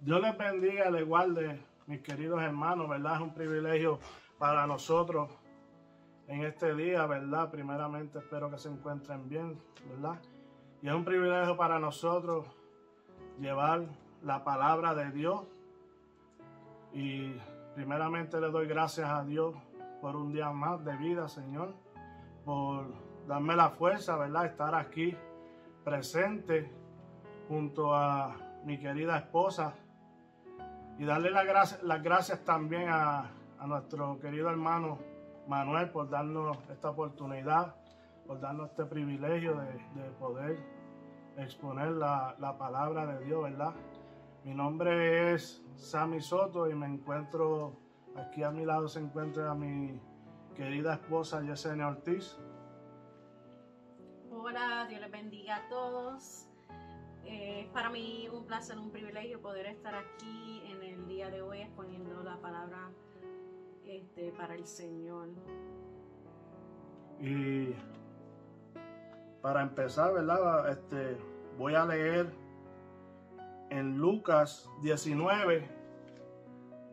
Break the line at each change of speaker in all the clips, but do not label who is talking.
Dios les bendiga, le guarde, mis queridos hermanos, ¿verdad? Es un privilegio para nosotros en este día, ¿verdad? Primeramente espero que se encuentren bien, ¿verdad? Y es un privilegio para nosotros llevar la palabra de Dios. Y primeramente le doy gracias a Dios por un día más de vida, Señor, por darme la fuerza, ¿verdad? Estar aquí presente junto a mi querida esposa y darle las gracias, las gracias también a, nuestro querido hermano Manuel por darnos esta oportunidad, por darnos este privilegio de, poder exponer la, la, palabra de Dios, ¿verdad? Mi nombre es Sammy Soto y me encuentro, aquí a mi lado se encuentra mi querida esposa Yesenia Ortiz.
Hola, Dios les bendiga a todos. Eh, es para mí un placer, un privilegio poder estar aquí en el día de hoy exponiendo la palabra este, para el Señor.
Y para empezar, ¿verdad? Este, voy a leer en Lucas 19,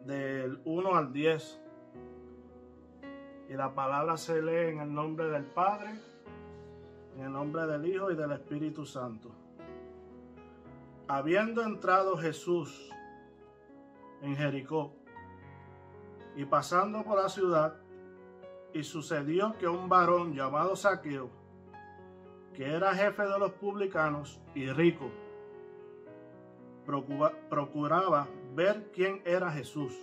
del 1 al 10. Y la palabra se lee en el nombre del Padre, en el nombre del Hijo y del Espíritu Santo. Habiendo entrado Jesús en Jericó y pasando por la ciudad, y sucedió que un varón llamado Saqueo, que era jefe de los publicanos y rico, procuraba ver quién era Jesús,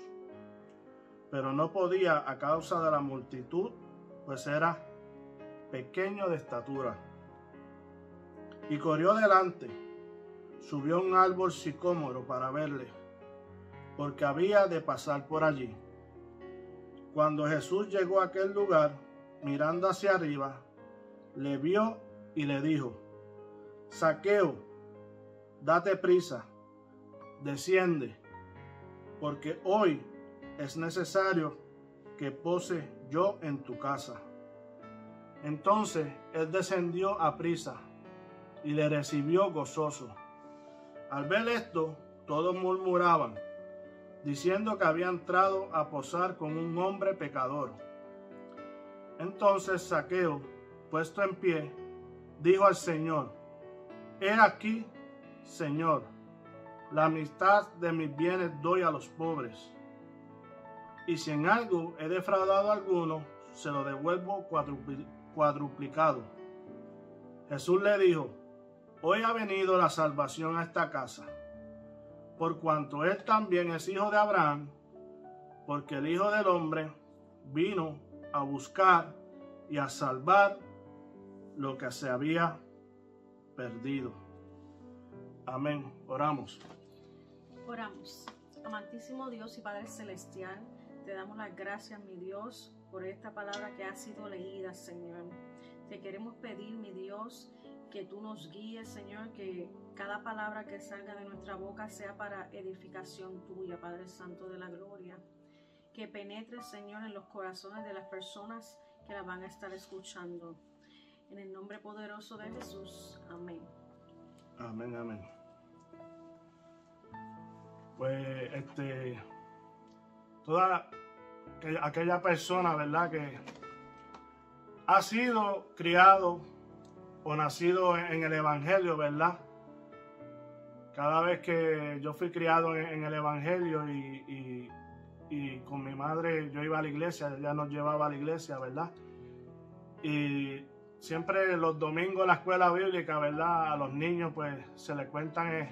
pero no podía a causa de la multitud, pues era pequeño de estatura. Y corrió delante, subió a un árbol sicómoro para verle, porque había de pasar por allí. Cuando Jesús llegó a aquel lugar, mirando hacia arriba, le vio y le dijo, Saqueo, date prisa, desciende, porque hoy es necesario que pose yo en tu casa. Entonces él descendió a prisa y le recibió gozoso. Al ver esto, todos murmuraban, diciendo que había entrado a posar con un hombre pecador. Entonces Saqueo, puesto en pie, dijo al Señor, He aquí, Señor, la mitad de mis bienes doy a los pobres. Y si en algo he defraudado a alguno, se lo devuelvo cuadruplicado. Jesús le dijo, Hoy ha venido la salvación a esta casa, por cuanto él también es hijo de Abraham, porque el Hijo del Hombre vino a buscar y a salvar lo que se había perdido. Amén. Oramos.
Oramos. Amantísimo Dios y Padre Celestial, te damos las gracias, mi Dios, por esta palabra que ha sido leída, Señor. Te queremos pedir, mi Dios, que tú nos guíes, Señor, que cada palabra que salga de nuestra boca sea para edificación tuya, Padre Santo de la Gloria. Que penetre, Señor, en los corazones de las personas que la van a estar escuchando. En el nombre poderoso de Jesús. Amén.
Amén, amén. Pues, este, toda aquella persona, ¿verdad? Que ha sido criado o nacido en el Evangelio, ¿verdad? Cada vez que yo fui criado en, el Evangelio y, con mi madre yo iba a la iglesia, ella nos llevaba a la iglesia, ¿verdad? Y siempre los domingos en la escuela bíblica, ¿verdad? A los niños pues se les cuentan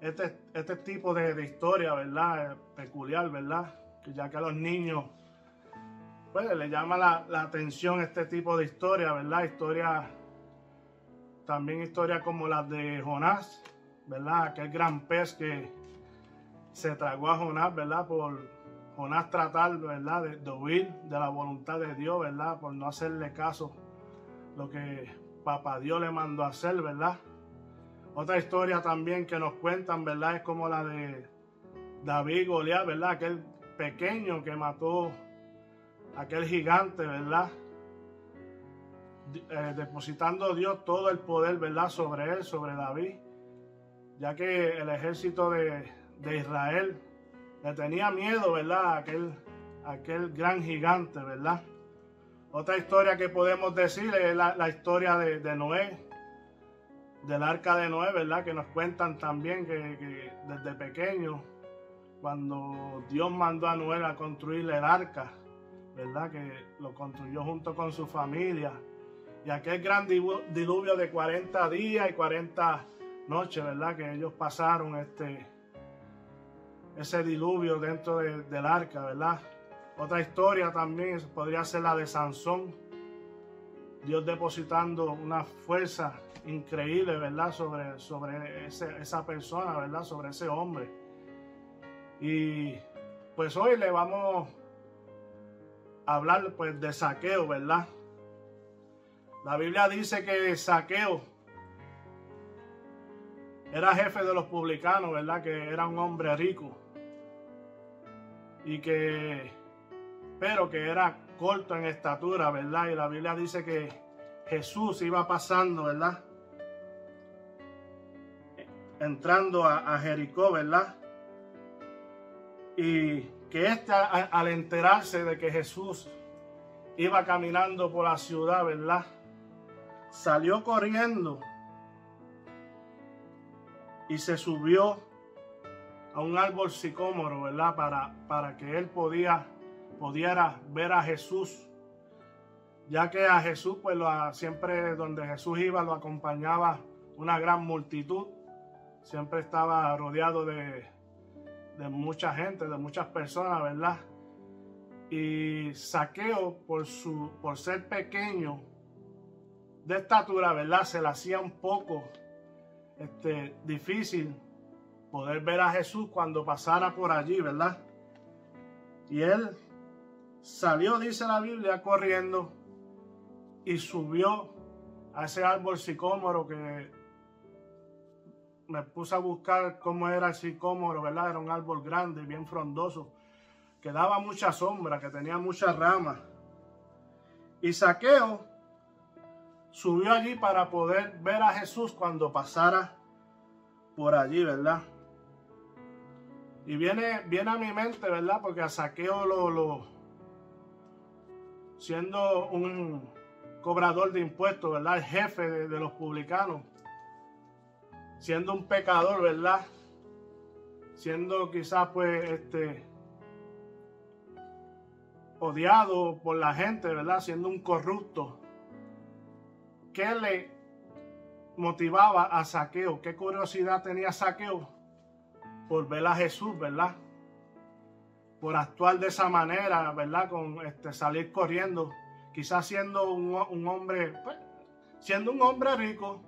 este, este tipo de, historia, ¿verdad? Peculiar, ¿verdad? Ya que a los niños pues les llama la, la atención este tipo de historia, ¿verdad? Historia también historias como las de Jonás, ¿verdad? Aquel gran pez que se tragó a Jonás, ¿verdad? Por Jonás tratar, ¿verdad? De, huir de la voluntad de Dios, ¿verdad? Por no hacerle caso lo que Papá Dios le mandó a hacer, ¿verdad? Otra historia también que nos cuentan, ¿verdad? Es como la de David Goliat, ¿verdad? Aquel pequeño que mató a aquel gigante, ¿verdad? Eh, depositando Dios todo el poder, ¿verdad? Sobre él, sobre David, ya que el ejército de, de Israel le tenía miedo, ¿verdad? Aquel, aquel gran gigante, ¿verdad? Otra historia que podemos decir es la, historia de, Noé, del arca de Noé, ¿verdad? Que nos cuentan también que, desde pequeño, cuando Dios mandó a Noé a construir el arca, ¿verdad? Que lo construyó junto con su familia. Y aquel gran diluvio de 40 días y 40 noches, ¿verdad? Que ellos pasaron este, ese diluvio dentro del arca, ¿verdad? Otra historia también podría ser la de Sansón. Dios depositando una fuerza increíble, ¿verdad? Sobre, sobre esa persona, ¿verdad? Sobre ese hombre. Y pues hoy le vamos a hablar pues de saqueo, ¿verdad? La Biblia dice que saqueo era jefe de los publicanos, ¿verdad? Que era un hombre rico y que, pero que era corto en estatura, ¿verdad? Y la Biblia dice que Jesús iba pasando, ¿verdad? Entrando a, Jericó, ¿verdad? Y que este al enterarse de que Jesús iba caminando por la ciudad, ¿verdad? Salió corriendo y se subió a un árbol sicómoro, ¿verdad? Para, para que él podía, pudiera ver a Jesús. Ya que a Jesús, pues siempre donde Jesús iba lo acompañaba una gran multitud. Siempre estaba rodeado de, de mucha gente, de muchas personas, ¿verdad? Y Saqueo, por, su, por ser pequeño de estatura, ¿verdad? Se le hacía un poco este, difícil poder ver a Jesús cuando pasara por allí, ¿verdad? Y él salió, dice la Biblia, corriendo y subió a ese árbol sicómoro que me puse a buscar cómo era el sicómoro, ¿verdad? Era un árbol grande, bien frondoso, que daba mucha sombra, que tenía muchas ramas. Y Saqueo subió allí para poder ver a Jesús cuando pasara por allí, ¿verdad? Y viene, viene a mi mente, ¿verdad? Porque a Saqueo lo, siendo un cobrador de impuestos, ¿verdad? El jefe de, los publicanos, siendo un pecador, ¿verdad? Siendo quizás pues este odiado por la gente, ¿verdad? Siendo un corrupto. ¿Qué le motivaba a Saqueo? ¿Qué curiosidad tenía Saqueo? por ver a Jesús, ¿verdad? Por actuar de esa manera, ¿verdad? Con este, salir corriendo, quizás siendo un, hombre, pues, siendo un hombre rico,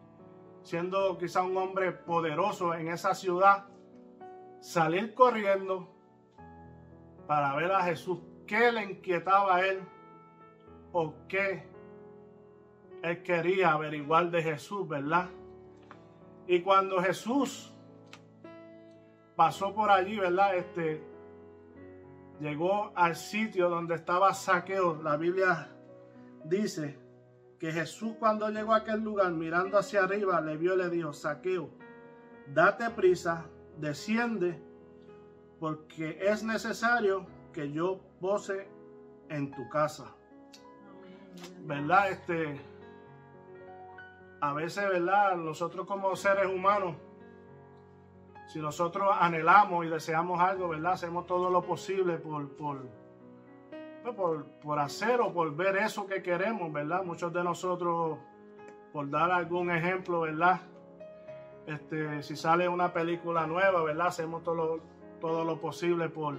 siendo quizás un hombre poderoso en esa ciudad, salir corriendo para ver a Jesús. ¿Qué le inquietaba a él? ¿O qué él quería averiguar de Jesús, verdad? Y cuando Jesús pasó por allí, ¿verdad? Este, llegó al sitio donde estaba Saqueo. La Biblia dice que Jesús cuando llegó a aquel lugar, mirando hacia arriba, le vio y le dijo, Saqueo, date prisa, desciende, porque es necesario que yo pose en tu casa. ¿Verdad? Este, a veces, ¿verdad? Nosotros como seres humanos, si nosotros anhelamos y deseamos algo, ¿verdad? Hacemos todo lo posible por, por, pues, por, por, hacer o por ver eso que queremos, ¿verdad? Muchos de nosotros, por dar algún ejemplo, ¿verdad? Este, si sale una película nueva, ¿verdad? Hacemos todo lo, todo lo posible por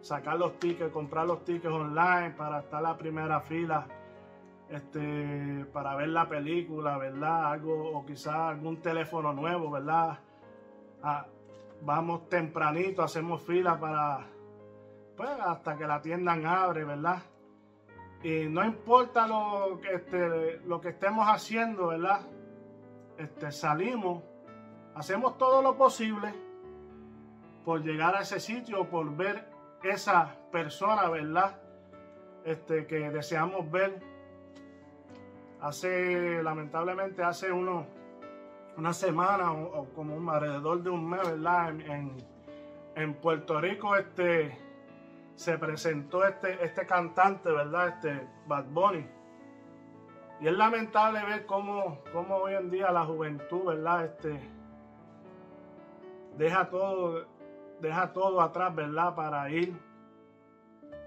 sacar los tickets, comprar los tickets online para estar la primera fila, este, para ver la película, ¿verdad? Algo, o quizás algún teléfono nuevo, ¿verdad? Ah, vamos tempranito, hacemos fila para, pues, hasta que la tienda abre, ¿verdad? Y no importa lo que, este, lo que estemos haciendo, ¿verdad? Este, salimos, hacemos todo lo posible por llegar a ese sitio, por ver esa persona, ¿verdad? Este, que deseamos ver. Hace, lamentablemente, hace unos una semana o, como un, alrededor de un mes, ¿verdad? En, en Puerto Rico este, se presentó este, este cantante, ¿verdad? Este Bad Bunny. Y es lamentable ver cómo, cómo hoy en día la juventud, ¿verdad? Este, deja todo, deja todo atrás, ¿verdad? Para ir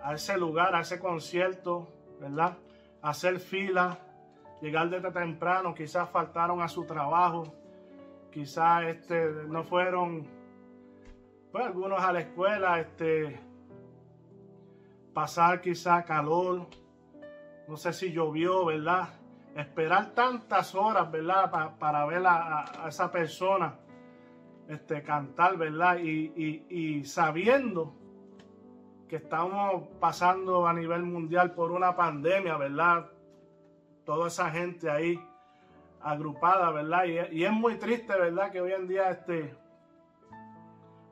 a ese lugar, a ese concierto, ¿verdad? Hacer fila, llegar desde temprano, quizás faltaron a su trabajo, quizás este, no fueron, pues algunos a la escuela, este, pasar quizás calor, no sé si llovió, ¿verdad? Esperar tantas horas, ¿verdad? para ver a, esa persona este, cantar, ¿verdad? Y, y sabiendo que estamos pasando a nivel mundial por una pandemia, ¿verdad? Toda esa gente ahí agrupada, ¿verdad? Y, es muy triste, ¿verdad? Que hoy en día este,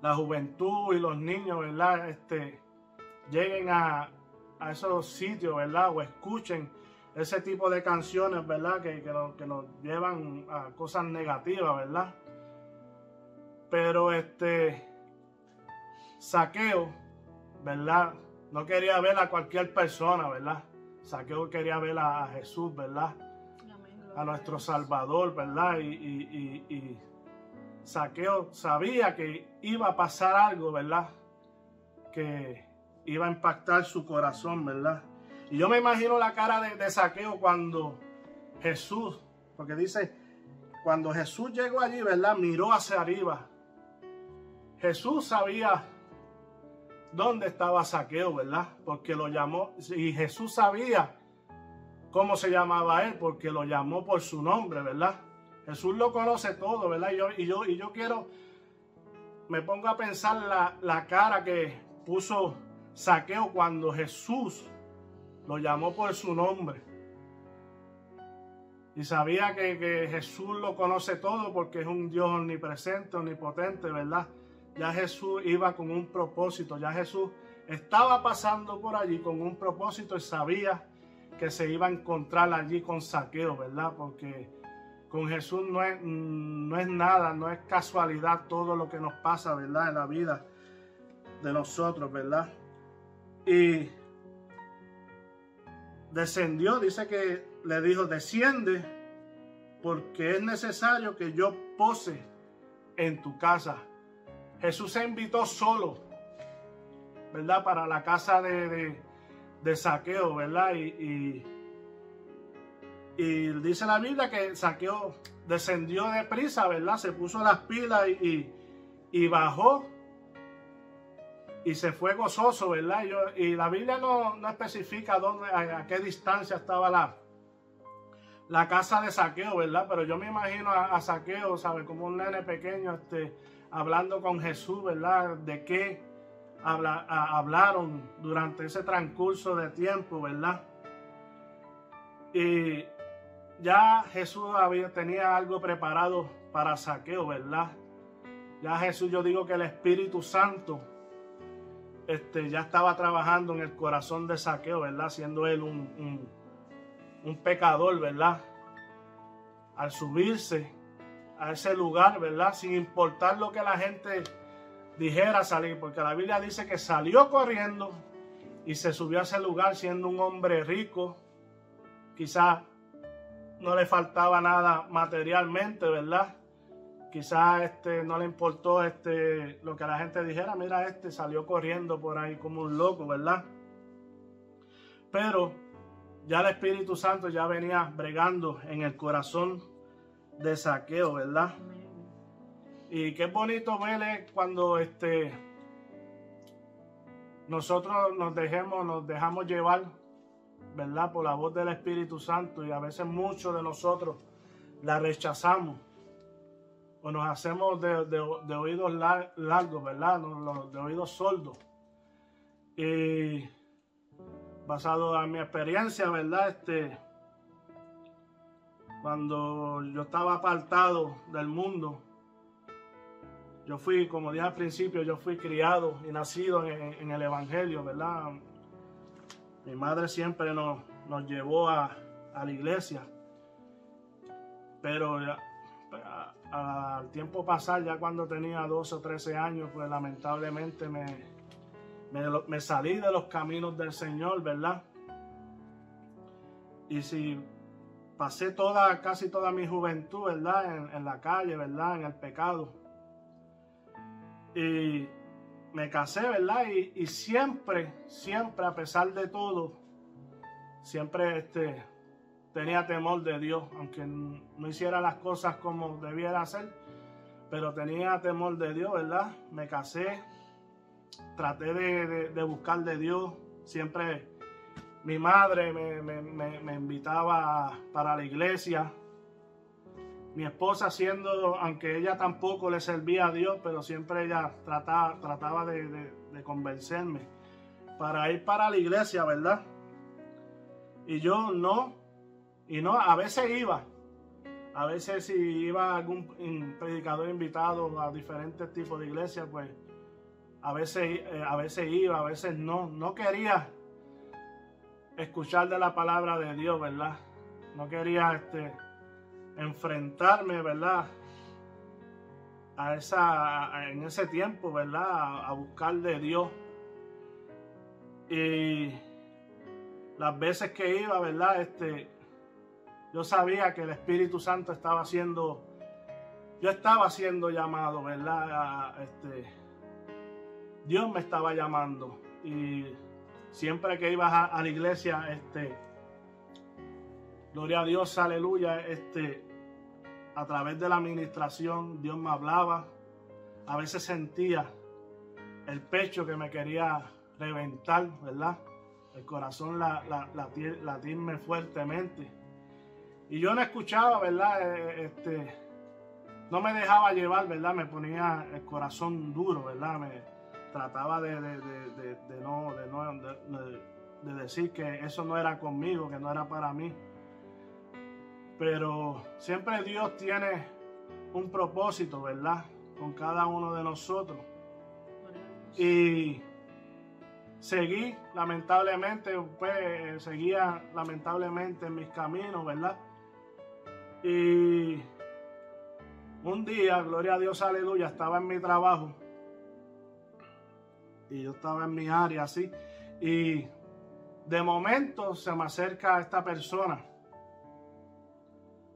la juventud y los niños, ¿verdad? Este, lleguen a, esos sitios, ¿verdad? O escuchen ese tipo de canciones, ¿verdad? Que, que, nos, llevan a cosas negativas, ¿verdad? Pero este saqueo ¿verdad? No quería ver a cualquier persona, ¿verdad? Saqueo quería ver a, Jesús, ¿verdad? A nuestro Salvador, ¿verdad? Y, Saqueo sabía que iba a pasar algo, ¿verdad? Que iba a impactar su corazón, ¿verdad? Y yo me imagino la cara de, de Saqueo cuando Jesús, porque dice, cuando Jesús llegó allí, ¿verdad? Miró hacia arriba. Jesús sabía dónde estaba Saqueo, ¿verdad? Porque lo llamó, y Jesús sabía cómo se llamaba él, porque lo llamó por su nombre, ¿verdad? Jesús lo conoce todo, ¿verdad? Y yo, y yo, y yo quiero, me pongo a pensar la, la cara que puso Saqueo cuando Jesús lo llamó por su nombre. Y sabía que, que, Jesús lo conoce todo porque es un Dios omnipresente, omnipotente, ¿verdad? Ya Jesús iba con un propósito, ya Jesús estaba pasando por allí con un propósito y sabía que se iba a encontrar allí con saqueo, ¿verdad? Porque con Jesús no es, no es nada, no es casualidad todo lo que nos pasa, ¿verdad? En la vida de nosotros, ¿verdad? Y descendió, dice que le dijo, desciende porque es necesario que yo pose en tu casa. Jesús se invitó solo, ¿verdad? Para la casa de, saqueo, ¿verdad? Y, y, dice la Biblia que saqueo descendió de prisa, ¿verdad? Se puso las pilas y, bajó y se fue gozoso, ¿verdad? y la Biblia no, especifica dónde, a, qué distancia estaba la, la casa de saqueo, ¿verdad? Pero yo me imagino a, a saqueo, ¿sabes? Como un nene pequeño, este hablando con Jesús, ¿verdad? De qué hablaron durante ese transcurso de tiempo, ¿verdad? Y ya Jesús había, tenía algo preparado para saqueo, ¿verdad? Ya Jesús, yo digo que el Espíritu Santo este, ya estaba trabajando en el corazón de saqueo, ¿verdad? Siendo él un, un, un pecador, ¿verdad? Al subirse a ese lugar, ¿verdad? Sin importar lo que la gente dijera salir, porque la Biblia dice que salió corriendo y se subió a ese lugar siendo un hombre rico, quizás no le faltaba nada materialmente, ¿verdad? Quizás este, no le importó este, lo que la gente dijera, mira, este salió corriendo por ahí como un loco, ¿verdad? Pero ya el Espíritu Santo ya venía bregando en el corazón de saqueo, ¿verdad? Y qué bonito verle cuando este nosotros nos dejemos, nos dejamos llevar, ¿verdad? Por la voz del Espíritu Santo y a veces muchos de nosotros la rechazamos o nos hacemos de, oídos largos, ¿verdad? De oídos sordos. Y basado en mi experiencia, ¿verdad? Este, cuando yo estaba apartado del mundo, yo fui, como dije al principio, yo fui criado y nacido en, el Evangelio, ¿verdad? Mi madre siempre nos, llevó a, la iglesia, pero al tiempo pasar, ya cuando tenía 12 o 13 años, pues lamentablemente me, me, salí de los caminos del Señor, ¿verdad? Y si pasé toda, casi toda mi juventud, ¿verdad? En, la calle, ¿verdad? En el pecado. Y me casé, ¿verdad? Y, y, siempre, siempre, a pesar de todo, siempre este, tenía temor de Dios, aunque no hiciera las cosas como debiera hacer, pero tenía temor de Dios, ¿verdad? Me casé, traté de, buscar de Dios, siempre mi madre me, invitaba para la iglesia, mi esposa siendo, aunque ella tampoco le servía a Dios, pero siempre ella trataba, de, de convencerme para ir para la iglesia, ¿verdad? Y yo no, y no, a veces iba. A veces si iba algún predicador invitado a diferentes tipos de iglesias, pues a veces, eh, a veces iba, a veces no. No quería escuchar de la palabra de Dios, ¿verdad? No quería este, enfrentarme, ¿verdad? A esa, en ese tiempo, ¿verdad? a buscar de Dios. Y las veces que iba, ¿verdad? Este, yo sabía que el Espíritu Santo estaba siendo, yo estaba siendo llamado, ¿verdad? este, Dios me estaba llamando y siempre que ibas a, la iglesia, este, gloria a Dios, aleluya, este, a través de la administración Dios me hablaba, a veces sentía el pecho que me quería reventar, ¿verdad? El corazón la, latirme fuertemente. Y yo no escuchaba, ¿verdad? Eh, este, no me dejaba llevar, ¿verdad? Me ponía el corazón duro, ¿verdad? Trataba de, no, de, decir que eso no era conmigo, que no era para mí. Pero siempre Dios tiene un propósito, ¿verdad? Con cada uno de nosotros. Y seguí, lamentablemente, pues seguía lamentablemente en mis caminos, ¿verdad? Y un día, gloria a Dios, aleluya, estaba en mi trabajo. Y yo estaba en mi área así. Y de momento se me acerca esta persona.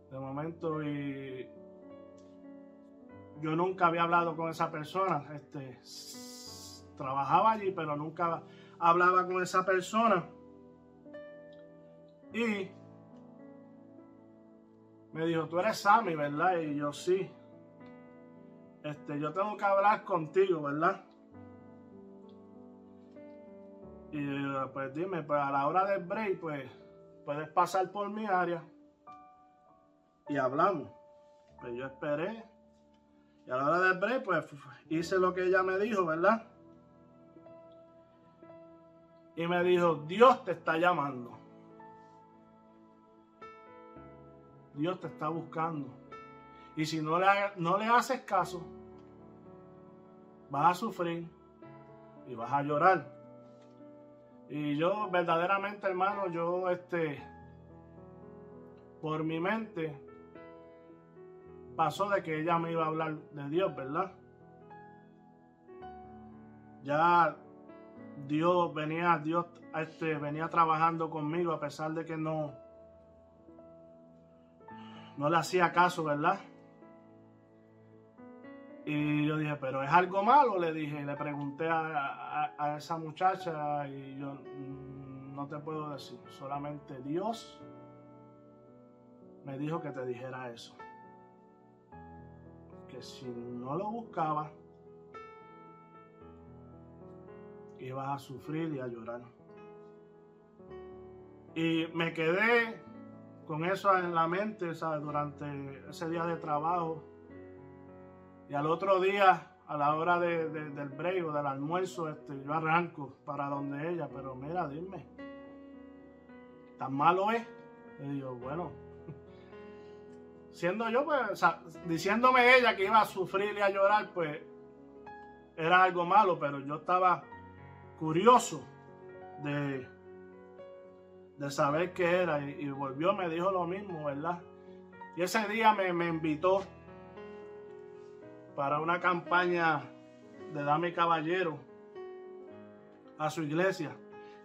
De momento y yo nunca había hablado con esa persona. Este, trabajaba allí, pero nunca hablaba con esa persona. Y me dijo, tú eres Sammy, ¿verdad? Y yo sí. Este, yo tengo que hablar contigo, ¿verdad? Y pues dime, pues a la hora del break, pues puedes pasar por mi área y hablamos. Pues yo esperé. Y a la hora del break, pues hice lo que ella me dijo, ¿verdad? Y me dijo, Dios te está llamando. Dios te está buscando. Y si no le, no le haces caso, vas a sufrir y vas a llorar. Y yo verdaderamente, hermano, yo este, por mi mente, pasó de que ella me iba a hablar de Dios, ¿verdad? Ya Dios venía, Dios este, venía trabajando conmigo a pesar de que no, no le hacía caso, ¿verdad? Y yo dije, pero es algo malo, le dije, le pregunté a, esa muchacha y yo mm, no te puedo decir, solamente Dios me dijo que te dijera eso. Que si no lo buscaba, ibas a sufrir y a llorar. Y me quedé con eso en la mente, ¿sabes? Durante ese día de trabajo. Y al otro día, a la hora de, del break o del almuerzo, este, yo arranco para donde ella, pero mira, dime, ¿tan malo es? Y digo, bueno, siendo yo, pues, diciéndome ella que iba a sufrir y a llorar, pues, era algo malo, pero yo estaba curioso de de saber qué era y, volvió, me dijo lo mismo, ¿verdad? Y ese día me, invitó para una campaña de Dame Caballero a su iglesia.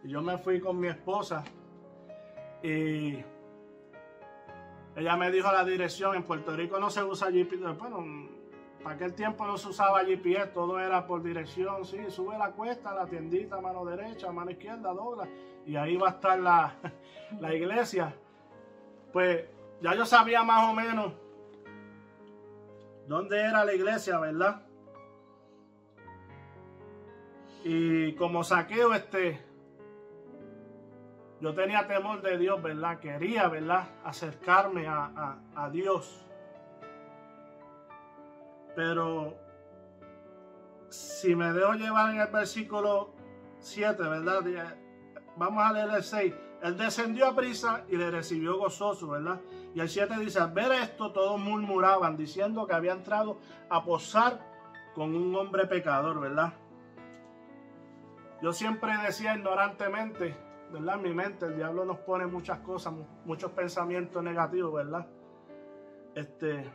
Y yo me fui con mi esposa y ella me dijo la dirección. En Puerto Rico no se usa GPS. Bueno, para aquel tiempo no se usaba GPS, todo era por dirección. Sí, sube la cuesta, la tiendita, mano derecha, mano izquierda, dobla. Y ahí va a estar la, la iglesia. Pues ya yo sabía más o menos dónde era la iglesia, ¿verdad? Y como saqueo, este, yo tenía temor de Dios, ¿verdad? Quería, ¿verdad? Acercarme a, a Dios. Pero si me dejo llevar en el versículo 7, ¿verdad? Vamos a leer el 6. Él descendió a prisa y le recibió gozoso, ¿verdad? Y el 7 dice, al ver esto todos murmuraban diciendo que había entrado a posar con un hombre pecador, ¿verdad? Yo siempre decía ignorantemente, ¿verdad? En mi mente el diablo nos pone muchas cosas, muchos pensamientos negativos, ¿verdad? Este,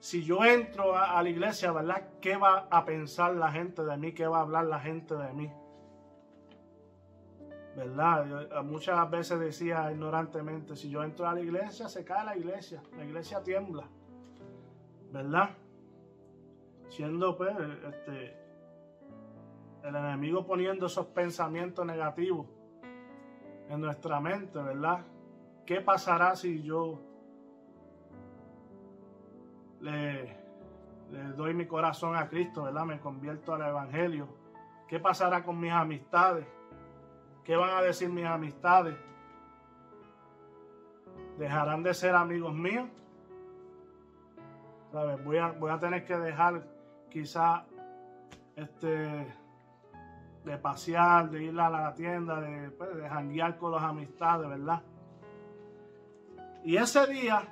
si yo entro a, a la iglesia, ¿verdad? ¿Qué va a pensar la gente de mí? ¿Qué va a hablar la gente de mí? ¿Verdad? Muchas veces decía ignorantemente, si yo entro a la iglesia, se cae la iglesia, la iglesia tiembla, ¿verdad? Siendo pues, este, el enemigo poniendo esos pensamientos negativos en nuestra mente, ¿verdad? ¿Qué pasará si yo le, le doy mi corazón a Cristo, ¿verdad? Me convierto al Evangelio. ¿Qué pasará con mis amistades? ¿Qué van a decir mis amistades? ¿Dejarán de ser amigos míos? ¿Sabes? Voy a, voy a tener que dejar quizá este, de pasear, de ir a la tienda, de, pues, de janguear con las amistades, ¿verdad? Y ese día,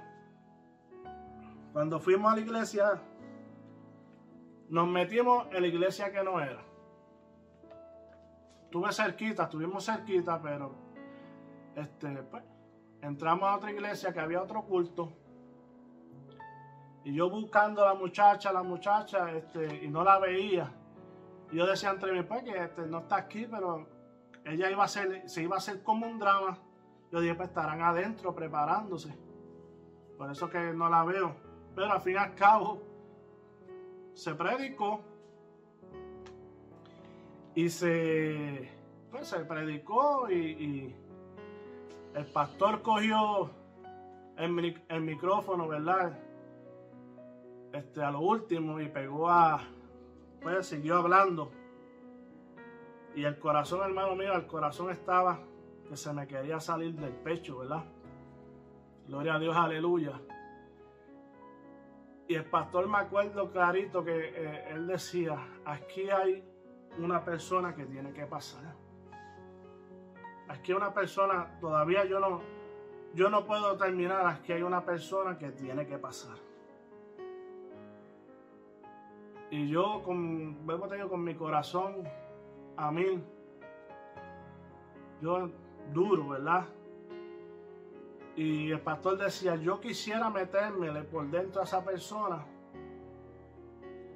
cuando fuimos a la iglesia, nos metimos en la iglesia que no era estuve cerquita, estuvimos cerquita, pero este, pues, entramos a otra iglesia que había otro culto. Y yo buscando a la muchacha, la muchacha, este, y no la veía. Y yo decía entre mí, pues que este, no está aquí, pero ella iba a ser, se iba a hacer como un drama. Yo dije, pues estarán adentro preparándose. Por eso que no la veo. Pero al fin y al cabo, se predicó y se, pues, predicó y, el pastor cogió el, micrófono, ¿verdad? Este, a lo último y pegó a, pues siguió hablando. Y el corazón, hermano mío, el corazón estaba que se me quería salir del pecho, ¿verdad? Gloria a Dios, aleluya. Y el pastor me acuerdo clarito que eh, él decía, aquí hay una persona que tiene que pasar. Que una persona, todavía yo no, yo no puedo terminar, que hay una persona que tiene que pasar. Y yo con, vuelvo te con mi corazón a mí, yo duro, ¿verdad? Y el pastor decía, yo quisiera metérmele por dentro a esa persona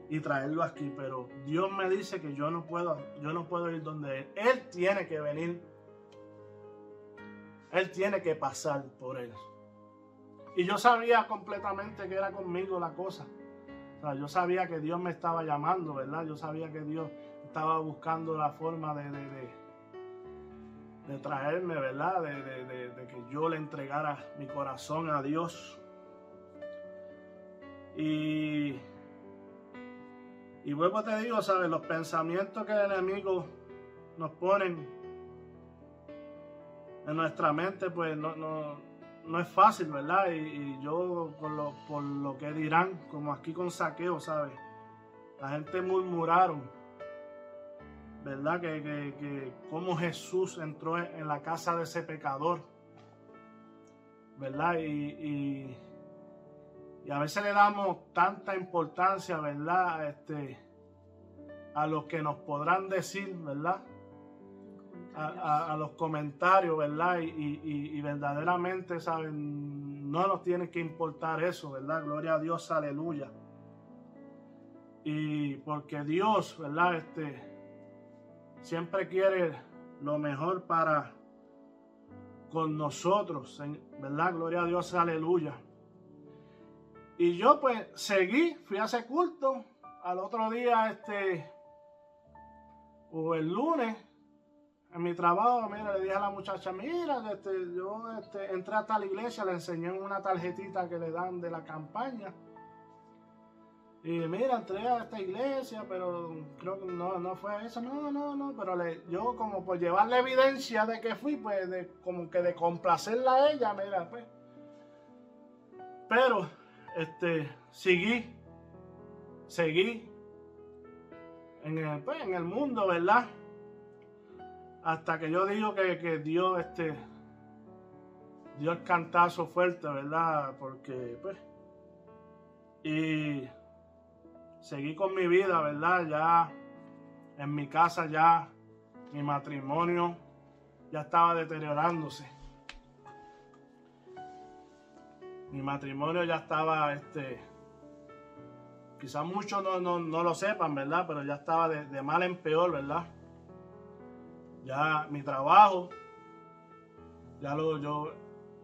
y traerlo aquí, pero Dios me dice que yo no puedo, yo no puedo ir donde él. Él tiene que venir. Él tiene que pasar por él. Y yo sabía completamente que era conmigo la cosa. O sea, yo sabía que Dios me estaba llamando, ¿verdad? Yo sabía que Dios estaba buscando la forma de, de, de, traerme, ¿verdad? de que yo le entregara mi corazón a Dios. Y y vuelvo te digo, ¿sabes? Los pensamientos que el enemigo nos ponen en nuestra mente, pues no, no, es fácil, ¿verdad? Y, yo, por lo, por lo que dirán, como aquí con saqueo, ¿sabes? La gente murmuraron, ¿verdad? Que, que, que cómo Jesús entró en la casa de ese pecador, ¿verdad? y a veces le damos tanta importancia, ¿verdad? Este, a lo que nos podrán decir, ¿verdad? A, los comentarios, ¿verdad? Y, verdaderamente, ¿saben? No nos tiene que importar eso, ¿verdad? Gloria a Dios, aleluya. Y porque Dios, ¿verdad? Este, siempre quiere lo mejor para con nosotros, ¿verdad? Gloria a Dios, aleluya. Y yo pues seguí, fui a ese culto. Al otro día, este, o el lunes, en mi trabajo, mira, le dije a la muchacha, mira, este, yo este, entré hasta la iglesia, le enseñé una tarjetita que le dan de la campaña. Y mira, entré a esta iglesia, pero creo que no, no fue eso, no, no, no, pero le, yo como por llevarle evidencia de que fui, pues de, como que de complacerla a ella, mira, pues. Pero, este, seguí, seguí en el, pues, en el mundo, ¿verdad? Hasta que yo digo que, que Dios, este, dio el cantazo fuerte, ¿verdad? Porque, pues, y seguí con mi vida, ¿verdad? Ya en mi casa ya mi matrimonio ya estaba deteriorándose. Mi matrimonio ya estaba, este, quizás muchos no, lo sepan, ¿verdad? Pero ya estaba de, mal en peor, ¿verdad? Ya mi trabajo, ya lo, yo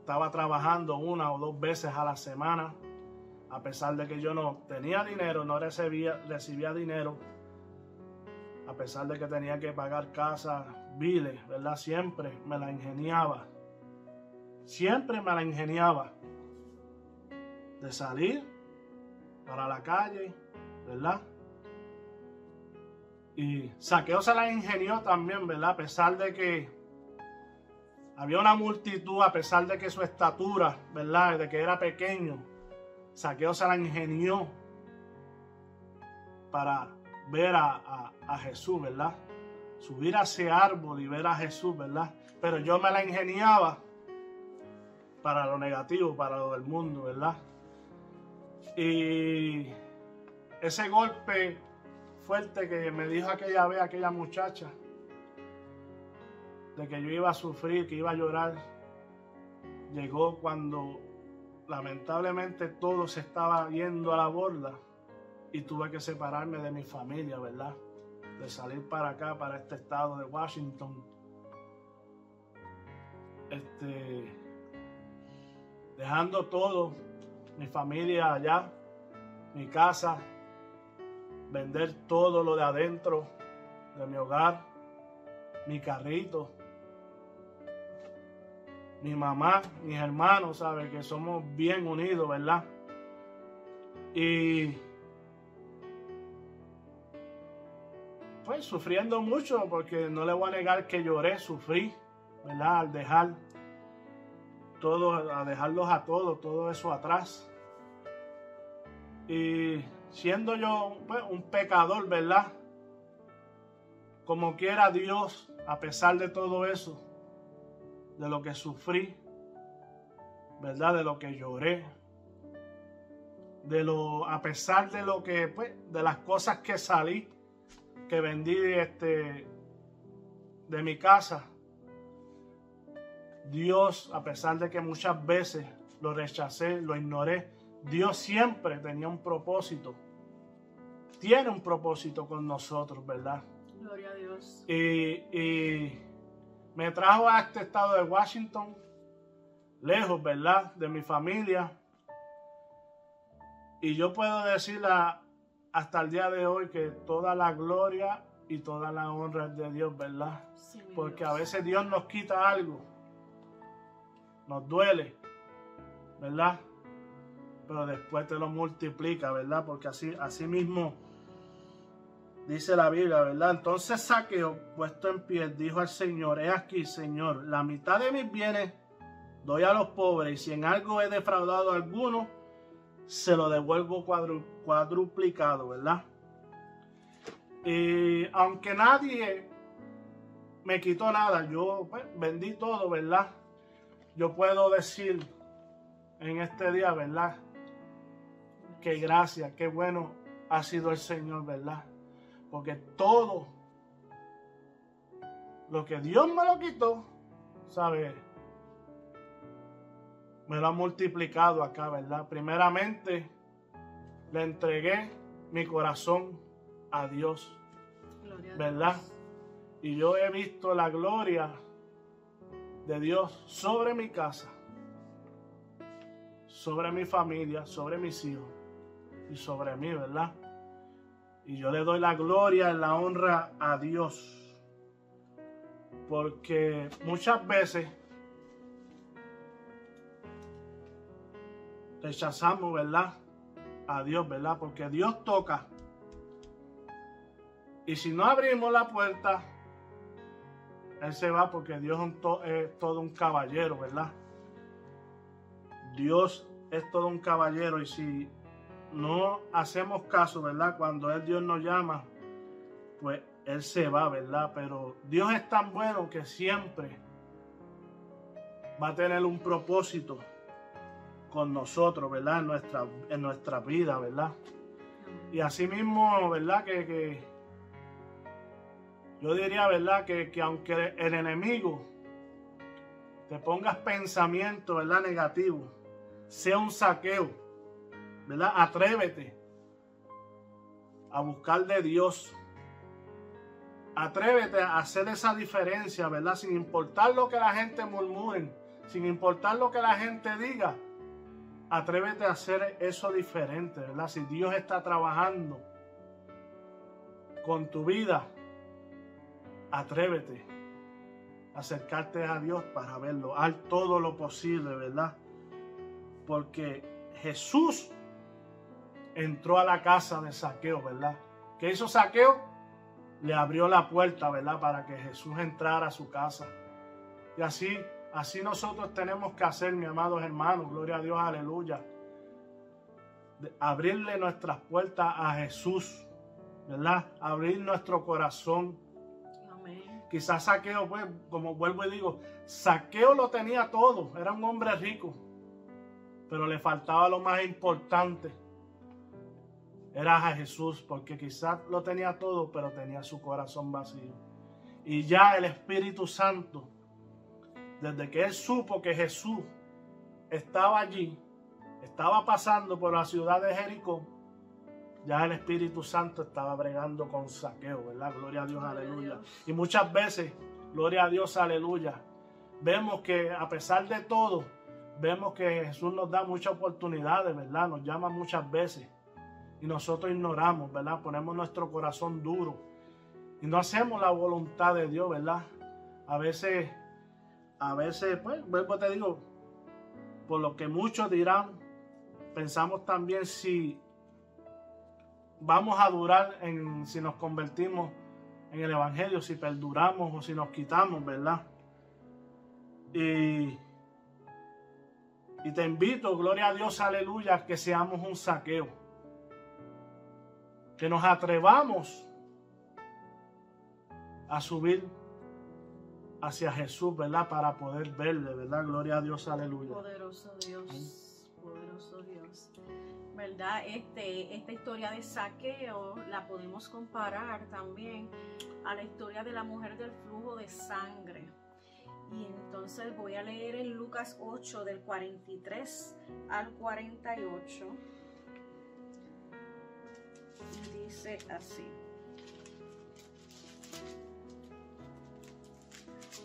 estaba trabajando una o dos veces a la semana a pesar de que yo no tenía dinero, no recibía, recibía dinero, a pesar de que tenía que pagar casa, biles, ¿verdad? Siempre me la ingeniaba. Siempre me la ingeniaba de salir para la calle, ¿verdad? Y Saqueo se la ingenió también, ¿verdad? A pesar de que había una multitud, a pesar de que su estatura, ¿verdad? De que era pequeño, Saqueo se la ingenió para ver a, Jesús, ¿verdad? Subir a ese árbol y ver a Jesús, ¿verdad? Pero yo me la ingeniaba para lo negativo, para lo del mundo, ¿verdad? Y ese golpe fuerte que me dijo aquella vez aquella muchacha, de que yo iba a sufrir, que iba a llorar, llegó cuando lamentablemente todo se estaba yendo a la borda y tuve que separarme de mi familia, ¿verdad? De salir para acá, para este estado de Washington. Este, dejando todo, mi familia allá, mi casa, vender todo lo de adentro de mi hogar, mi carrito, mi mamá, mis hermanos, ¿sabe? Que somos bien unidos, ¿verdad? Y pues sufriendo mucho, porque no le voy a negar que lloré, sufrí, ¿verdad? Al dejar todo, a dejarlos a todos, todo eso atrás. Y siendo yo pues, un pecador, ¿verdad? Como quiera Dios, a pesar de todo eso, de lo que sufrí, ¿verdad? De lo que lloré, de lo, a pesar de lo que, pues, de las cosas que salí, que vendí este, de mi casa. Dios, a pesar de que muchas veces lo rechacé, lo ignoré, Dios siempre tenía un propósito. Tiene un propósito con nosotros, ¿verdad?
Gloria a Dios.
y me trajo a este estado de Washington, lejos, ¿verdad? De mi familia. Y yo puedo decir hasta el día de hoy que toda la gloria y toda la honra es de Dios, ¿verdad? Porque a veces Dios nos quita algo, nos duele, ¿verdad? Pero después te lo multiplica, ¿verdad? Porque así, así mismo Dice la Biblia, ¿verdad? Entonces Saqueo, puesto en pie, dijo al Señor, he aquí, Señor, la mitad de mis bienes doy a los pobres y si en algo he defraudado a alguno, se lo devuelvo cuadruplicado, ¿verdad? Y aunque nadie me quitó nada, yo pues, vendí todo, ¿verdad? Yo puedo decir en este día, ¿verdad? Que gracias, qué bueno ha sido el Señor, ¿verdad? Porque todo lo que Dios me lo quitó, ¿sabe? Me lo ha multiplicado acá, ¿verdad? Primeramente, le entregué mi corazón a Dios, ¿verdad? Y yo he visto la gloria de Dios sobre mi casa, sobre mi familia, sobre mis hijos y sobre mí, ¿verdad? Y yo le doy la gloria y la honra a Dios. Porque muchas veces rechazamos, ¿verdad? A Dios, ¿verdad? Porque Dios toca. Y si no abrimos la puerta, Él se va porque Dios es todo un caballero, ¿verdad? Dios es todo un caballero y si no hacemos caso, ¿verdad? Cuando el Dios nos llama, pues Él se va, ¿verdad? Pero Dios es tan bueno que siempre va a tener un propósito con nosotros, ¿verdad? En nuestra, en nuestra vida, ¿verdad? Y así mismo, ¿verdad? Que, que yo diría, ¿verdad? Que, que, aunque el enemigo te pongas pensamiento, ¿verdad? Negativo, sea un saqueo, ¿verdad? Atrévete a buscar de Dios. Atrévete a hacer esa diferencia, ¿verdad? Sin importar lo que la gente murmure, sin importar lo que la gente diga Atrévete a hacer eso diferente, ¿verdad? Si Dios está trabajando con tu vida, atrévete a acercarte a Dios para verlo. Haz todo lo posible, ¿verdad? Porque Jesús entró a la casa de Saqueo, ¿verdad? ¿Qué hizo Saqueo? Le abrió la puerta, ¿verdad? Para que Jesús entrara a su casa. Y así Así nosotros tenemos que hacer, mis amados hermanos, gloria a Dios, aleluya. abrirle nuestras puertas a Jesús, ¿verdad? Abrir nuestro corazón. Amén. Quizás Saqueo, pues, como vuelvo y digo, Saqueo lo tenía todo, era un hombre rico, pero le faltaba lo más importante. Era a Jesús, porque quizás lo tenía todo, pero tenía su corazón vacío. Y ya el Espíritu Santo desde que él supo que Jesús estaba allí, estaba pasando por la ciudad de Jericó, ya el Espíritu Santo estaba bregando con saqueo, ¿verdad? Gloria a Dios, aleluya. Y muchas veces, gloria a Dios, aleluya, vemos que a pesar de todo, vemos que Jesús nos da muchas oportunidades, ¿verdad? Nos llama muchas veces y nosotros ignoramos, ¿verdad? Ponemos nuestro corazón duro y no hacemos la voluntad de Dios, ¿verdad? A veces a veces, pues, vuelvo te digo, por lo que muchos dirán, pensamos también si vamos a durar en si nos convertimos en el Evangelio, si perduramos o si nos quitamos, ¿verdad? Y, y te invito, gloria a Dios, aleluya, que seamos un saqueo. Que nos atrevamos a subir hacia Jesús, ¿verdad? Para poder verle, ¿verdad? Gloria a Dios, aleluya.
Poderoso Dios, poderoso Dios. ¿Verdad? Este, esta historia de saqueo la podemos comparar también a la historia de la mujer del flujo de sangre. Y entonces voy a leer en Lucas 8 del 43 al 48. Dice así.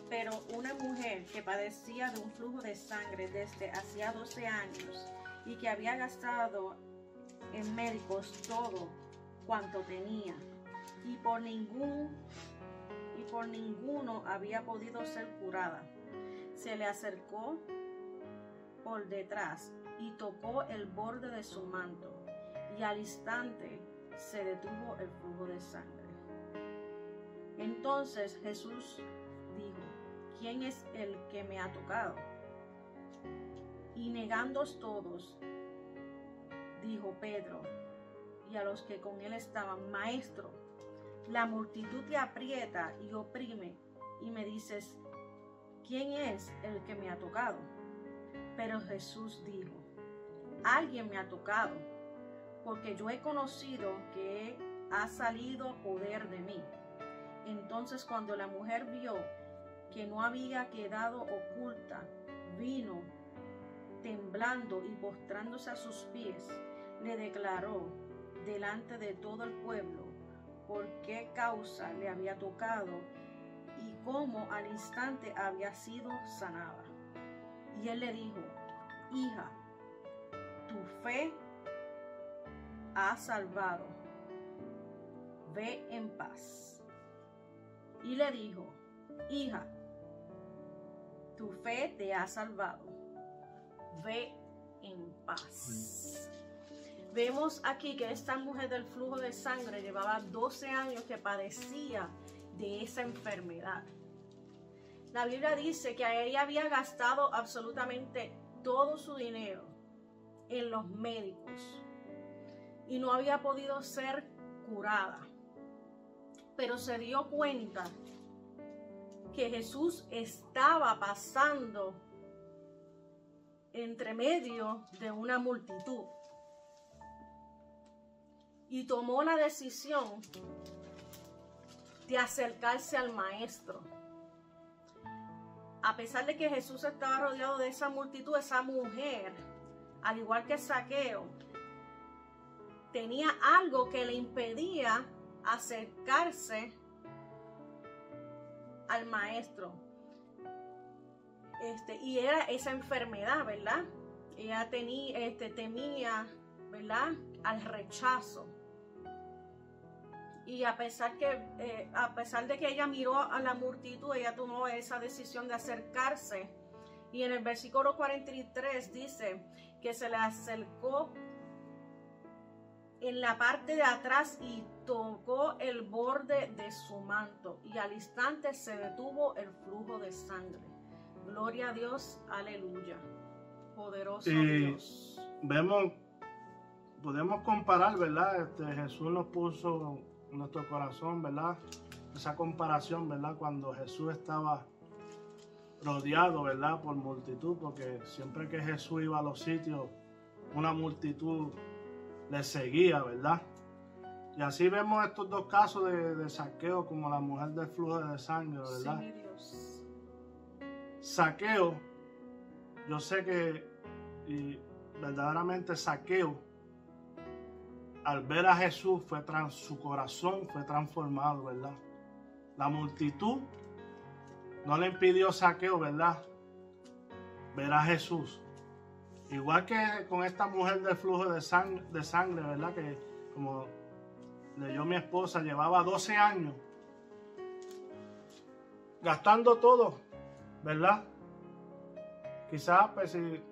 Pero una mujer que padecía de un flujo de sangre desde hacía 12 años y que había gastado en médicos todo cuanto tenía y por ningún y por ninguno había podido ser curada. Se le acercó por detrás y tocó el borde de su manto y al instante se detuvo el flujo de sangre. Entonces Jesús ¿quién es el que me ha tocado? Y negándos todos, dijo Pedro, y a los que con él estaban, Maestro, la multitud te aprieta y oprime, y me dices, ¿quién es el que me ha tocado? Pero Jesús dijo, alguien me ha tocado, porque yo he conocido que ha salido poder de mí. Entonces cuando la mujer vio que no había quedado oculta, vino temblando y postrándose a sus pies, le declaró, delante de todo el pueblo por qué causa le había tocado y cómo al instante había sido sanada. Y él le dijo, hija, tu fe ha salvado, ve en paz. Y le dijo, hija, tu fe te ha salvado, ve en paz. Vemos aquí que esta mujer del flujo de sangre llevaba 12 años que padecía de esa enfermedad. La Biblia dice que ella había gastado absolutamente todo su dinero en los médicos y no había podido ser curada. Pero se dio cuenta que Jesús estaba pasando entre medio de una multitud y tomó la decisión de acercarse al maestro. A pesar de que Jesús estaba rodeado de esa multitud, esa mujer, al igual que Saqueo, tenía algo que le impedía acercarse al maestro. Este, y era esa enfermedad, ¿verdad? Ella tenía, este, temía, ¿verdad? Al rechazo. Y a pesar, que, eh, a pesar de que ella miró a la multitud, ella tomó esa decisión de acercarse. Y en el versículo 43 dice que se le acercó en la parte de atrás y tocó el borde de su manto. Y al instante se detuvo el flujo de sangre. Gloria a Dios, aleluya. Poderoso Dios.
Vemos, podemos comparar, ¿verdad? Este, Jesús nos puso nuestro corazón, ¿verdad? Esa comparación, ¿verdad? Cuando Jesús estaba rodeado, ¿verdad? Por multitud, porque siempre que Jesús iba a los sitios, una multitud le seguía, ¿verdad? Y así vemos estos dos casos de, saqueo, como la mujer del flujo de sangre, ¿verdad? Saqueo, yo sé que y verdaderamente saqueo al ver a Jesús, fue trans, su corazón fue transformado, ¿verdad? La multitud no le impidió saqueo, ¿verdad? Ver a Jesús. Igual que con esta mujer del flujo de sangre, de sangre ¿verdad? Que como leyó mi esposa, llevaba 12 años gastando todo, ¿verdad? Quizás pues si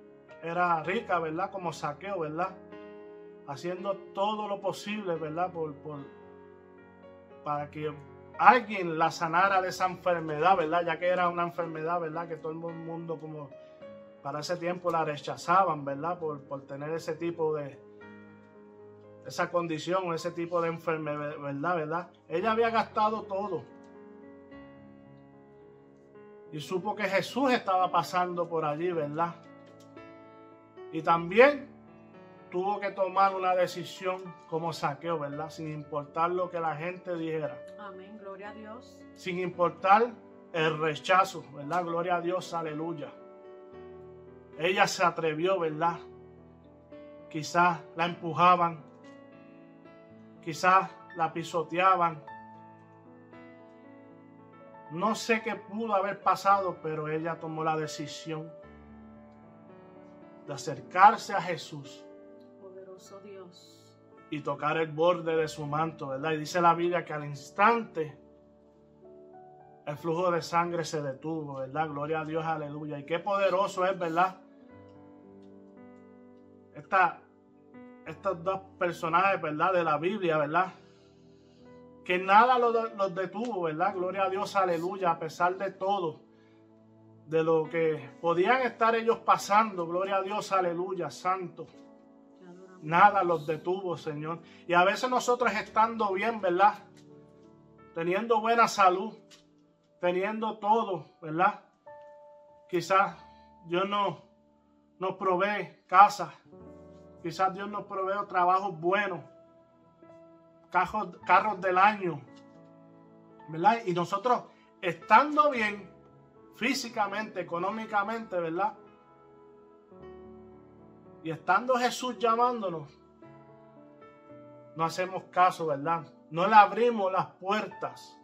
era rica, ¿verdad? Como saqueo, ¿verdad? haciendo todo lo posible, ¿verdad? Por, para que alguien la sanara de esa enfermedad, ¿verdad? Ya que era una enfermedad, ¿verdad? Que todo el mundo como para ese tiempo la rechazaban, ¿verdad? Por, por tener ese tipo de, esa condición, ese tipo de enfermedad, ¿verdad? ¿verdad? Ella había gastado todo. Y supo que Jesús estaba pasando por allí, ¿verdad? Y también tuvo que tomar una decisión como saqueo, ¿verdad? Sin importar lo que la gente dijera.
Amén, gloria a Dios.
Sin importar el rechazo, ¿verdad? Gloria a Dios, aleluya. Ella se atrevió, ¿verdad? Quizás la empujaban, quizás la pisoteaban. No sé qué pudo haber pasado, pero ella tomó la decisión de acercarse a Jesús
Dios.
Y tocar el borde de su manto, ¿verdad? Y dice la Biblia que al instante el flujo de sangre se detuvo, ¿verdad? Gloria a Dios, aleluya. Y qué poderoso es, ¿verdad? Esta, estos dos personajes, ¿verdad? De la Biblia, ¿verdad? Que nada los, detuvo, ¿verdad? Gloria a Dios, aleluya, a pesar de todo, de lo que podían estar ellos pasando, gloria a Dios, aleluya, santo. Nada los detuvo, Señor. Y a veces nosotros estando bien, ¿verdad? Teniendo buena salud, teniendo todo, ¿verdad? Quizás Dios no, nos provee casa. Quizás Dios nos provee trabajos buenos. Carros, carros del año. ¿Verdad? Y nosotros estando bien físicamente, económicamente, ¿verdad? Y estando Jesús llamándonos, no hacemos caso, ¿verdad? No le abrimos las puertas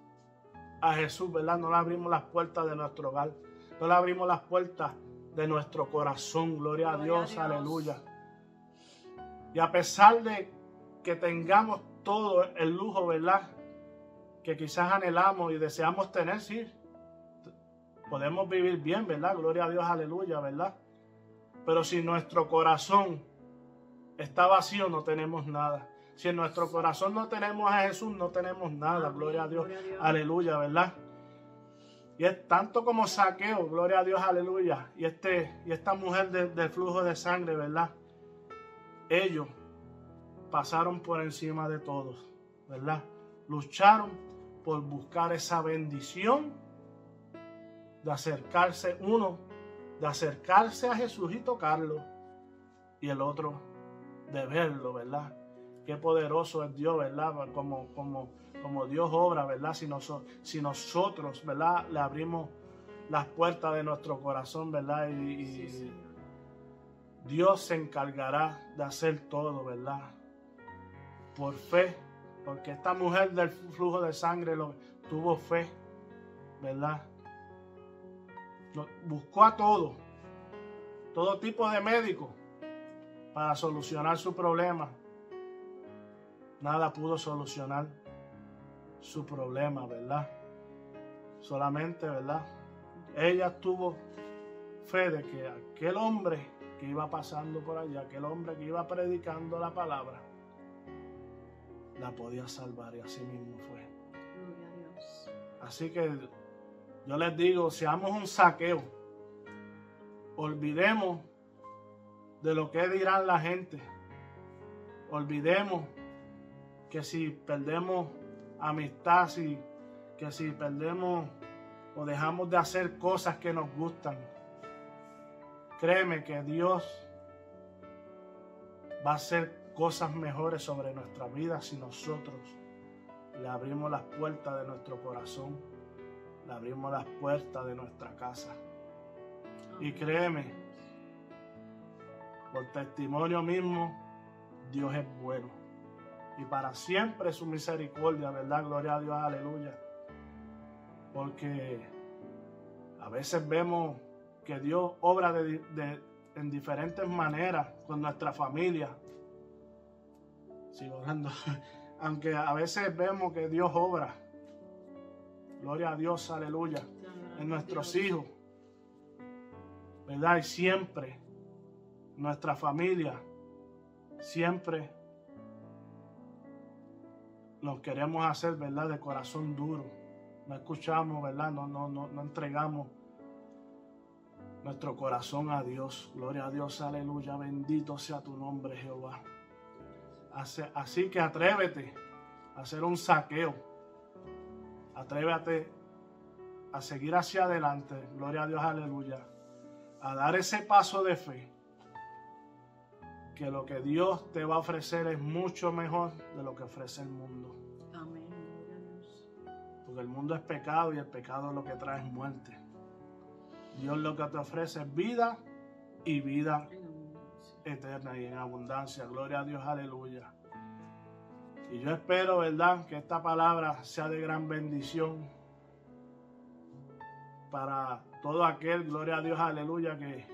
a Jesús, ¿verdad? No le abrimos las puertas de nuestro hogar. No le abrimos las puertas de nuestro corazón. Gloria, a, Dios, aleluya. Y a pesar de que tengamos todo el lujo, ¿verdad? Que quizás anhelamos y deseamos tener, sí. Podemos vivir bien, ¿verdad? Gloria a Dios, aleluya, ¿verdad? Pero si nuestro corazón está vacío, no tenemos nada. Si en nuestro corazón no tenemos a Jesús, no tenemos nada. Gloria, a Dios. Aleluya, ¿verdad? Y es tanto como saqueo, gloria a Dios, aleluya. Y, este, y esta mujer del flujo de sangre, ¿verdad? Ellos pasaron por encima de todos, ¿verdad? Lucharon por buscar esa bendición de acercarse uno, de acercarse a Jesús y tocarlo, y el otro de verlo, ¿verdad? Qué poderoso es Dios, ¿verdad? Como, como, como Dios obra, ¿verdad? Si, si nosotros, ¿verdad? Le abrimos las puertas de nuestro corazón, ¿verdad? Y, Dios se encargará de hacer todo, ¿verdad? Por fe, porque esta mujer del flujo de sangre tuvo fe, ¿verdad? Buscó a todo, todo tipo de médicos para solucionar su problema nada pudo solucionar su problema, ¿verdad? Solamente, ¿verdad? Ella tuvo fe de que aquel hombre que iba pasando por allá, aquel hombre que iba predicando la palabra, la podía salvar y así mismo fue. Así que yo les digo, seamos un saqueo, olvidemos de lo que dirán la gente, olvidemos que si perdemos amistad, si, que si perdemos o dejamos de hacer cosas que nos gustan, créeme que Dios va a hacer cosas mejores sobre nuestra vida si nosotros le abrimos las puertas de nuestro corazón, le abrimos las puertas de nuestra casa. Y créeme, por testimonio mismo, Dios es bueno y para siempre su misericordia, ¿verdad? Gloria a Dios, aleluya. Porque a veces vemos que Dios obra en diferentes maneras con nuestra familia. Sigo hablando. Aunque a veces vemos que Dios obra. Gloria a Dios, aleluya. En nuestros hijos. ¿Verdad? Y siempre nuestra familia. Siempre lo queremos hacer, ¿verdad? De corazón duro. No escuchamos, ¿verdad? No, no, no, no entregamos nuestro corazón a Dios. Gloria a Dios, aleluya. Bendito sea tu nombre, Jehová. Así que atrévete a hacer un saqueo. Atrévete a seguir hacia adelante. Gloria a Dios, aleluya. A dar ese paso de fe. Que lo que Dios te va a ofrecer es mucho mejor de lo que ofrece el mundo. Porque el mundo es pecado y el pecado lo que trae es muerte. Dios lo que te ofrece es vida y vida eterna y en abundancia. Gloria a Dios, aleluya. Y yo espero, ¿verdad?, que esta palabra sea de gran bendición para todo aquel, gloria a Dios, aleluya, que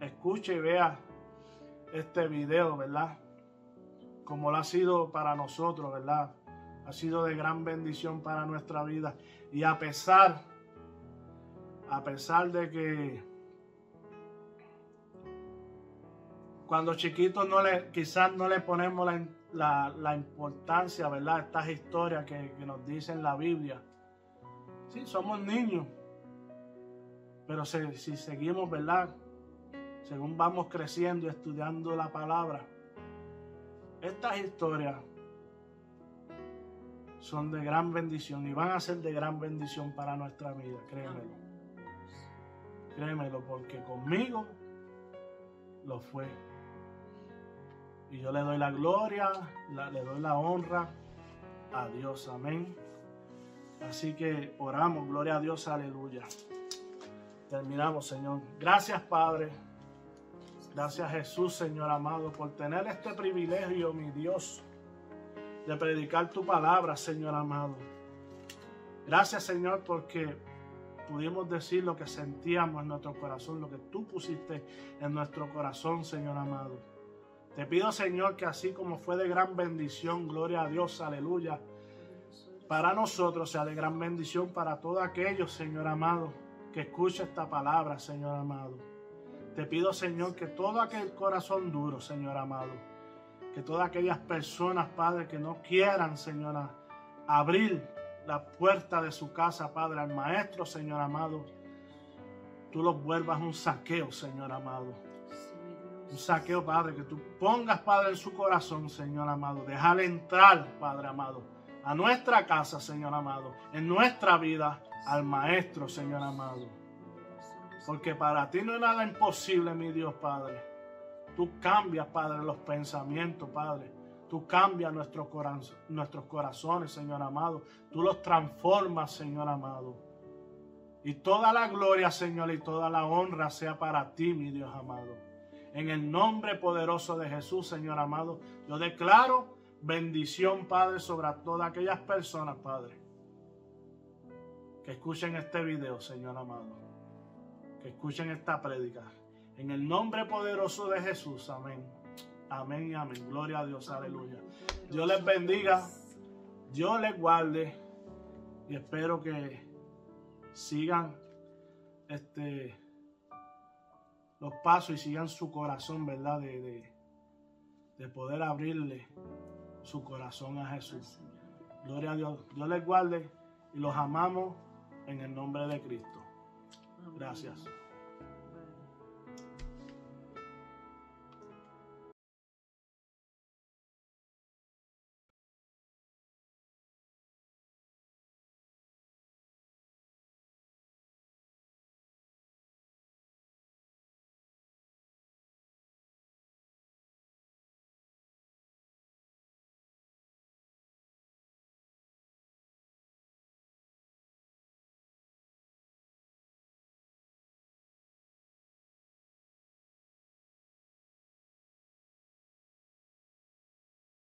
escuche y vea este video, ¿verdad? Como lo ha sido para nosotros, ¿verdad? ha sido de gran bendición para nuestra vida. Y a pesar, a pesar de que cuando chiquitos no le, quizás no le ponemos la, importancia, ¿verdad? Estas historias que, nos dicen la Biblia. Sí, somos niños. Pero si, si seguimos, ¿verdad? Según vamos creciendo y estudiando la palabra, estas historias son de gran bendición y van a ser de gran bendición para nuestra vida, créemelo. Créemelo, porque conmigo lo fue. Y yo le doy la gloria, le doy la honra a Dios, amén. Así que oramos, gloria a Dios, aleluya. Terminamos, Señor. Gracias, Padre. Gracias, Jesús, Señor amado, por tener este privilegio, mi Dios de predicar tu palabra, Señor amado. Gracias, Señor, porque pudimos decir lo que sentíamos en nuestro corazón, lo que tú pusiste en nuestro corazón, Señor amado. Te pido, Señor, que así como fue de gran bendición, gloria a Dios, aleluya, para nosotros sea de gran bendición para todos aquellos, Señor amado, que escuche esta palabra, Señor amado. Te pido, Señor, que todo aquel corazón duro, Señor amado, que todas aquellas personas, Padre, que no quieran, Señora, abrir la puerta de su casa, Padre, al Maestro, Señor amado, tú los vuelvas un saqueo, Señor amado. Un saqueo, Padre, que tú pongas, Padre, en su corazón, Señor amado. Dejar entrar, Padre amado, a nuestra casa, Señor amado, en nuestra vida, al Maestro, Señor amado. Porque para ti no es nada imposible, mi Dios, Padre. Tú cambias, Padre, los pensamientos, Padre. Tú cambias nuestros, corazones, Señor amado. Tú los transformas, Señor amado. Y toda la gloria, Señor, y toda la honra sea para ti, mi Dios amado. En el nombre poderoso de Jesús, Señor amado, yo declaro bendición, Padre, sobre todas aquellas personas, Padre, que escuchen este video, Señor amado. Que escuchen esta prédica. En el nombre poderoso de Jesús, amén. Amén y amén. Gloria a Dios, aleluya. Dios les bendiga, Dios les guarde y espero que sigan este los pasos y sigan su corazón, ¿verdad? De, de, poder abrirle su corazón a Jesús. Gloria a Dios. Dios les guarde y los amamos en el nombre de Cristo. Gracias.